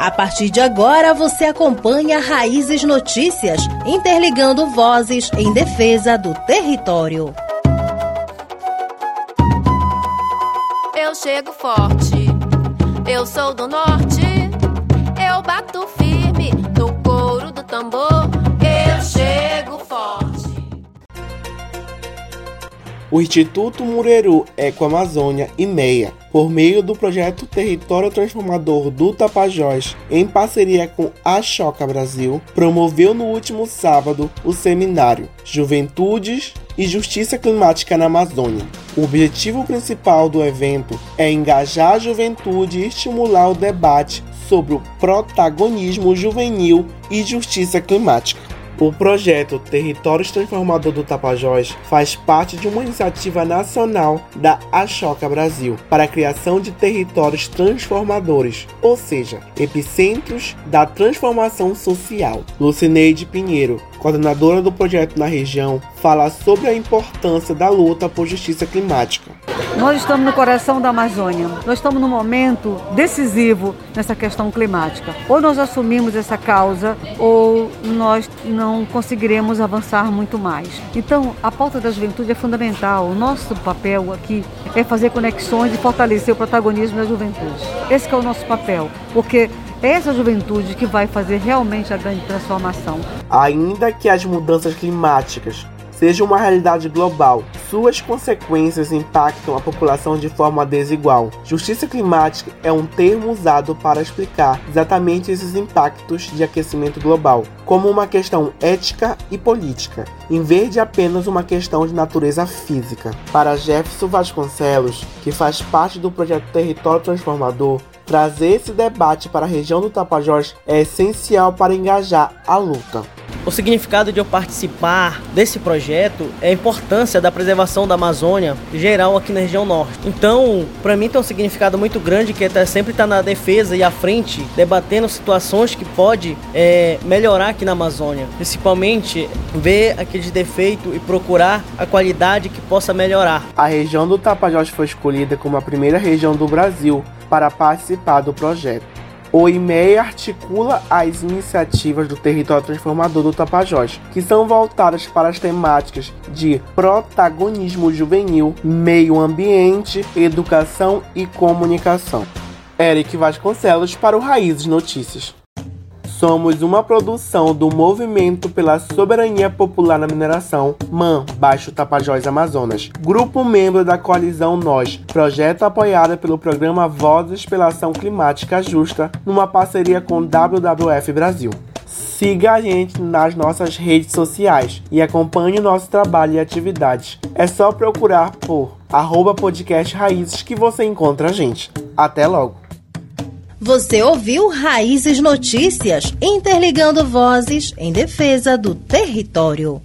A partir de agora, você acompanha Raízes Notícias, interligando vozes em defesa do território. Eu chego forte, eu sou do norte, eu bato firme O Instituto Mureru Eco Amazônia e Meia por meio do projeto Território Transformador do Tapajós, em parceria com a Choca Brasil, promoveu no último sábado o seminário Juventudes e Justiça Climática na Amazônia. O objetivo principal do evento é engajar a juventude e estimular o debate sobre o protagonismo juvenil e justiça climática. O projeto Territórios Transformador do Tapajós faz parte de uma iniciativa nacional da Achoca Brasil para a criação de territórios transformadores, ou seja, epicentros da transformação social. Lucineide Pinheiro, coordenadora do projeto na região, fala sobre a importância da luta por justiça climática. Nós estamos no coração da Amazônia. Nós estamos num momento decisivo nessa questão climática. Ou nós assumimos essa causa ou nós não conseguiremos avançar muito mais. Então, a pauta da juventude é fundamental. O nosso papel aqui é fazer conexões e fortalecer o protagonismo da juventude. Esse é o nosso papel, porque é essa juventude que vai fazer realmente a grande transformação. Ainda que as mudanças climáticas sejam uma realidade global, suas consequências impactam a população de forma desigual. Justiça climática é um termo usado para explicar exatamente esses impactos de aquecimento global, como uma questão ética e política, em vez de apenas uma questão de natureza física. Para Jefferson Vasconcelos, que faz parte do projeto Território Transformador, Trazer esse debate para a região do Tapajós é essencial para engajar a luta. O significado de eu participar desse projeto é a importância da preservação da Amazônia geral aqui na região norte. Então, para mim tem um significado muito grande que é sempre estar na defesa e à frente, debatendo situações que pode é, melhorar aqui na Amazônia. Principalmente ver aqueles defeitos e procurar a qualidade que possa melhorar. A região do Tapajós foi escolhida como a primeira região do Brasil para participar do projeto. O IMEI articula as iniciativas do Território Transformador do Tapajós, que são voltadas para as temáticas de protagonismo juvenil, meio ambiente, educação e comunicação. Eric Vasconcelos para o Raízes Notícias. Somos uma produção do Movimento pela Soberania Popular na Mineração, MAN, Baixo Tapajós Amazonas. Grupo membro da coalizão Nós, projeto apoiado pelo programa Vozes pela Ação Climática Justa, numa parceria com WWF Brasil. Siga a gente nas nossas redes sociais e acompanhe nosso trabalho e atividades. É só procurar por arroba podcast Raízes que você encontra a gente. Até logo! Você ouviu Raízes Notícias, interligando vozes em defesa do território.